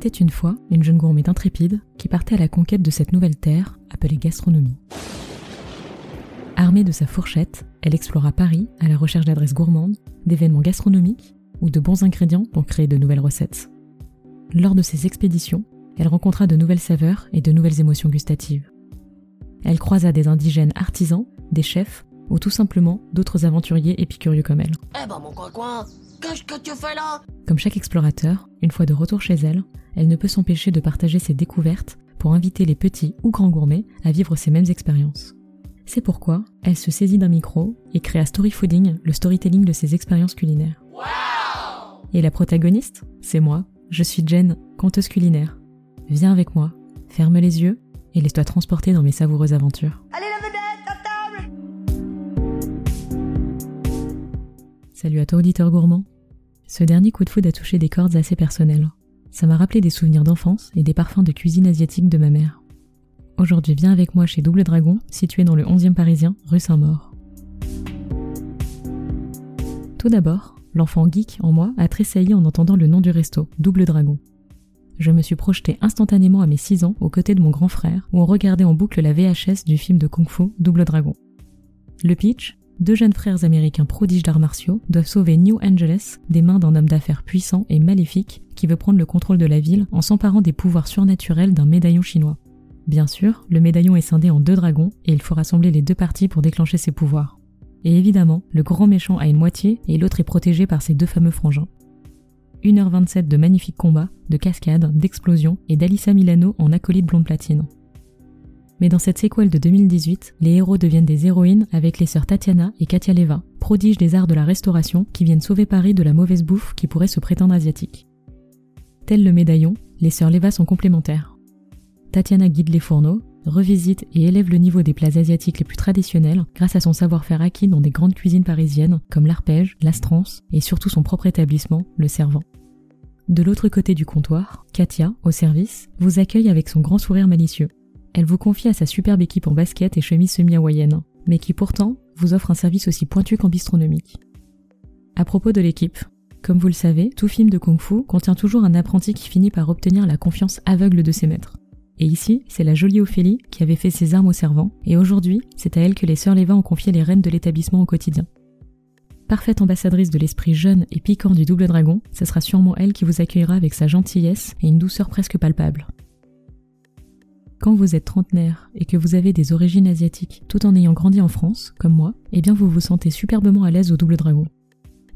était une fois une jeune gourmette intrépide qui partait à la conquête de cette nouvelle terre appelée gastronomie. Armée de sa fourchette, elle explora Paris à la recherche d'adresses gourmandes, d'événements gastronomiques ou de bons ingrédients pour créer de nouvelles recettes. Lors de ces expéditions, elle rencontra de nouvelles saveurs et de nouvelles émotions gustatives. Elle croisa des indigènes artisans, des chefs ou tout simplement d'autres aventuriers épicurieux comme elle. Eh ben mon coin qu'est-ce que tu fais là? Comme chaque explorateur, une fois de retour chez elle, elle ne peut s'empêcher de partager ses découvertes pour inviter les petits ou grands gourmets à vivre ces mêmes expériences. C'est pourquoi elle se saisit d'un micro et crée à Story Fooding le storytelling de ses expériences culinaires. et la protagoniste, c'est moi. Je suis Jen, conteuse culinaire. Viens avec moi, ferme les yeux et laisse-toi transporter dans mes savoureuses aventures. Allez la vedette, à table Salut à toi auditeur gourmand. Ce dernier coup de foudre a touché des cordes assez personnelles. Ça m'a rappelé des souvenirs d'enfance et des parfums de cuisine asiatique de ma mère. Aujourd'hui, viens avec moi chez Double Dragon, situé dans le 11e parisien, rue Saint-Maur. Tout d'abord, l'enfant geek en moi a tressailli en entendant le nom du resto, Double Dragon. Je me suis projeté instantanément à mes 6 ans aux côtés de mon grand frère, où on regardait en boucle la VHS du film de Kung Fu Double Dragon. Le pitch? Deux jeunes frères américains prodiges d'arts martiaux doivent sauver New Angeles des mains d'un homme d'affaires puissant et maléfique qui veut prendre le contrôle de la ville en s'emparant des pouvoirs surnaturels d'un médaillon chinois. Bien sûr, le médaillon est scindé en deux dragons et il faut rassembler les deux parties pour déclencher ses pouvoirs. Et évidemment, le grand méchant a une moitié et l'autre est protégé par ses deux fameux frangins. 1h27 de magnifiques combats, de cascades, d'explosions et d'Alissa Milano en acolyte blonde platine. Mais dans cette séquelle de 2018, les héros deviennent des héroïnes avec les sœurs Tatiana et Katia Leva, prodiges des arts de la restauration qui viennent sauver Paris de la mauvaise bouffe qui pourrait se prétendre asiatique. Tel le médaillon, les sœurs Leva sont complémentaires. Tatiana guide les fourneaux, revisite et élève le niveau des plats asiatiques les plus traditionnels grâce à son savoir-faire acquis dans des grandes cuisines parisiennes comme l'arpège, l'astrance et surtout son propre établissement, le Servant. De l'autre côté du comptoir, Katia, au service, vous accueille avec son grand sourire malicieux. Elle vous confie à sa superbe équipe en basket et chemise semi-hawaïenne, mais qui pourtant vous offre un service aussi pointu qu'en bistronomique. À propos de l'équipe, comme vous le savez, tout film de kung-fu contient toujours un apprenti qui finit par obtenir la confiance aveugle de ses maîtres. Et ici, c'est la jolie Ophélie qui avait fait ses armes au servant, et aujourd'hui, c'est à elle que les sœurs Léva ont confié les rênes de l'établissement au quotidien. Parfaite ambassadrice de l'esprit jeune et piquant du double dragon, ce sera sûrement elle qui vous accueillera avec sa gentillesse et une douceur presque palpable. Quand vous êtes trentenaire et que vous avez des origines asiatiques tout en ayant grandi en France, comme moi, eh bien vous vous sentez superbement à l'aise au Double Dragon.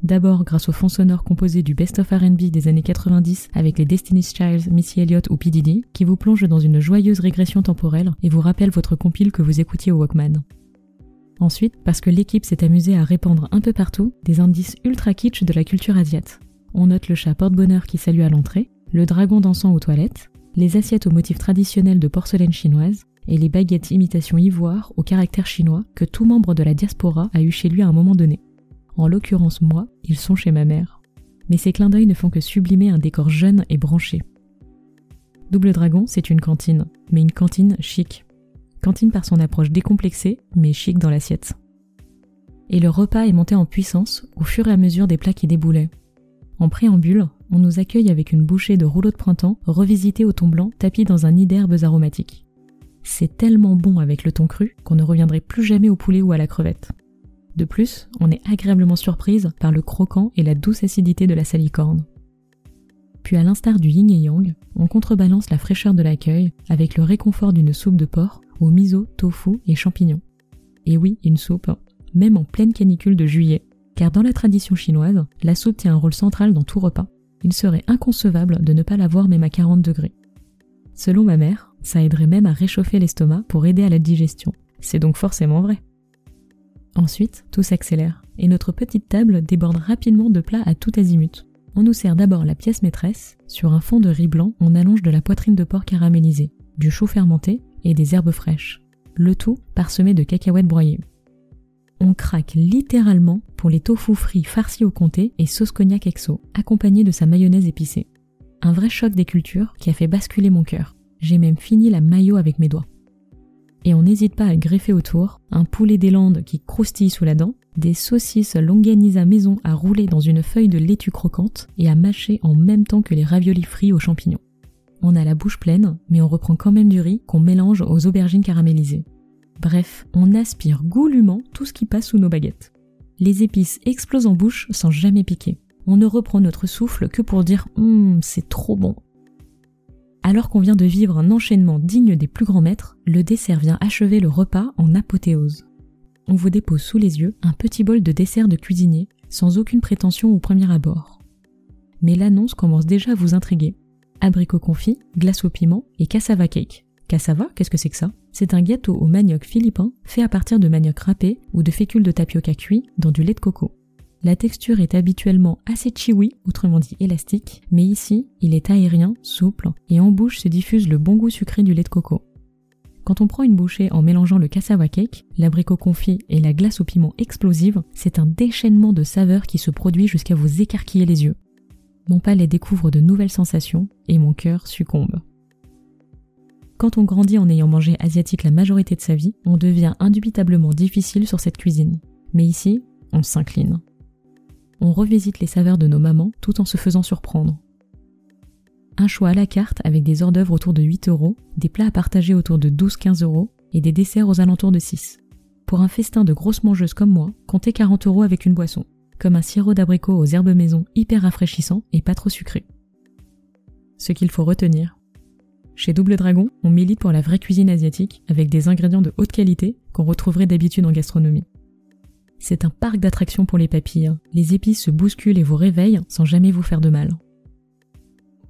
D'abord grâce au fond sonore composé du Best of R&B des années 90 avec les Destiny's Child, Missy Elliott ou P. Diddy, qui vous plonge dans une joyeuse régression temporelle et vous rappelle votre compile que vous écoutiez au Walkman. Ensuite, parce que l'équipe s'est amusée à répandre un peu partout des indices ultra kitsch de la culture asiate. On note le chat porte-bonheur qui salue à l'entrée, le dragon dansant aux toilettes, les assiettes aux motifs traditionnels de porcelaine chinoise et les baguettes imitation ivoire au caractère chinois que tout membre de la diaspora a eu chez lui à un moment donné. En l'occurrence moi, ils sont chez ma mère. Mais ces clins d'œil ne font que sublimer un décor jeune et branché. Double Dragon, c'est une cantine, mais une cantine chic. Cantine par son approche décomplexée, mais chic dans l'assiette. Et le repas est monté en puissance au fur et à mesure des plats qui déboulaient. En préambule, on nous accueille avec une bouchée de rouleau de printemps revisité au thon blanc tapis dans un nid d'herbes aromatiques. C'est tellement bon avec le thon cru qu'on ne reviendrait plus jamais au poulet ou à la crevette. De plus, on est agréablement surprise par le croquant et la douce acidité de la salicorne. Puis à l'instar du yin et yang, on contrebalance la fraîcheur de l'accueil avec le réconfort d'une soupe de porc au miso, tofu et champignons. Et oui, une soupe, même en pleine canicule de juillet, car dans la tradition chinoise, la soupe tient un rôle central dans tout repas. Il serait inconcevable de ne pas l'avoir même à 40 degrés. Selon ma mère, ça aiderait même à réchauffer l'estomac pour aider à la digestion. C'est donc forcément vrai. Ensuite, tout s'accélère, et notre petite table déborde rapidement de plats à tout azimut. On nous sert d'abord la pièce maîtresse, sur un fond de riz blanc, on allonge de la poitrine de porc caramélisée, du chou fermenté et des herbes fraîches. Le tout parsemé de cacahuètes broyées on craque littéralement les tofu frits farcis au comté et sauce cognac exo, accompagnés de sa mayonnaise épicée. Un vrai choc des cultures qui a fait basculer mon cœur. J'ai même fini la maillot avec mes doigts. Et on n'hésite pas à greffer autour un poulet des Landes qui croustille sous la dent, des saucisses longanisa maison à rouler dans une feuille de laitue croquante et à mâcher en même temps que les raviolis frits aux champignons. on a la bouche pleine, mais on reprend quand même du riz qu'on mélange aux aubergines caramélisées. Bref, on aspire goulûment tout ce qui passe sous nos baguettes. Les épices explosent en bouche sans jamais piquer. On ne reprend notre souffle que pour dire Hum, c'est trop bon. Alors qu'on vient de vivre un enchaînement digne des plus grands maîtres, le dessert vient achever le repas en apothéose. On vous dépose sous les yeux un petit bol de dessert de cuisinier, sans aucune prétention au premier abord. Mais l'annonce commence déjà à vous intriguer. Abricot confit, glace au piment et cassava cake. Cassava, qu'est-ce que c'est que ça? C'est un gâteau au manioc philippin fait à partir de manioc râpé ou de fécule de tapioca cuit dans du lait de coco. La texture est habituellement assez chewy, autrement dit élastique, mais ici, il est aérien, souple, et en bouche se diffuse le bon goût sucré du lait de coco. Quand on prend une bouchée en mélangeant le cassava cake, l'abricot confit et la glace au piment explosive, c'est un déchaînement de saveurs qui se produit jusqu'à vous écarquiller les yeux. Mon palais découvre de nouvelles sensations et mon cœur succombe. Quand on grandit en ayant mangé asiatique la majorité de sa vie, on devient indubitablement difficile sur cette cuisine. Mais ici, on s'incline. On revisite les saveurs de nos mamans tout en se faisant surprendre. Un choix à la carte avec des hors d'œuvre autour de 8 euros, des plats à partager autour de 12-15 euros et des desserts aux alentours de 6. Pour un festin de grosses mangeuses comme moi, comptez 40 euros avec une boisson, comme un sirop d'abricot aux herbes maison hyper rafraîchissant et pas trop sucré. Ce qu'il faut retenir. Chez Double Dragon, on milite pour la vraie cuisine asiatique avec des ingrédients de haute qualité qu'on retrouverait d'habitude en gastronomie. C'est un parc d'attractions pour les papilles. Les épices se bousculent et vous réveillent sans jamais vous faire de mal.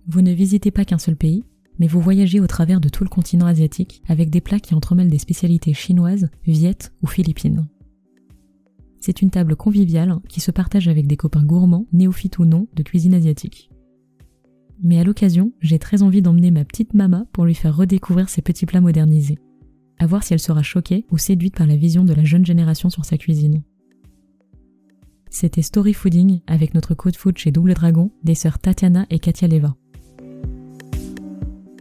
Vous ne visitez pas qu'un seul pays, mais vous voyagez au travers de tout le continent asiatique avec des plats qui entremêlent des spécialités chinoises, viettes ou philippines. C'est une table conviviale qui se partage avec des copains gourmands, néophytes ou non, de cuisine asiatique. Mais à l'occasion, j'ai très envie d'emmener ma petite mama pour lui faire redécouvrir ces petits plats modernisés. À voir si elle sera choquée ou séduite par la vision de la jeune génération sur sa cuisine. C'était Story Fooding avec notre code food chez Double Dragon des sœurs Tatiana et Katia Leva.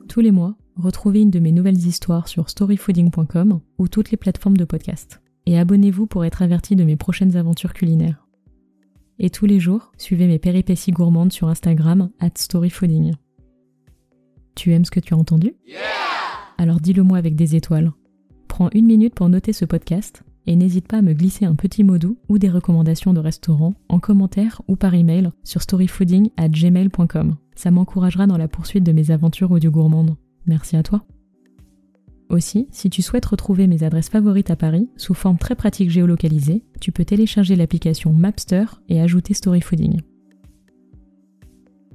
Tous les mois, retrouvez une de mes nouvelles histoires sur storyfooding.com ou toutes les plateformes de podcast. Et abonnez-vous pour être averti de mes prochaines aventures culinaires. Et tous les jours, suivez mes péripéties gourmandes sur Instagram at storyfooding. Tu aimes ce que tu as entendu? Alors dis-le moi avec des étoiles. Prends une minute pour noter ce podcast et n'hésite pas à me glisser un petit mot doux ou des recommandations de restaurants en commentaire ou par email sur storyfooding at gmail.com. Ça m'encouragera dans la poursuite de mes aventures audio gourmandes. Merci à toi. Aussi, si tu souhaites retrouver mes adresses favorites à Paris sous forme très pratique géolocalisée, tu peux télécharger l'application Mapster et ajouter Storyfooding.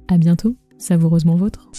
À bientôt, savoureusement vôtre.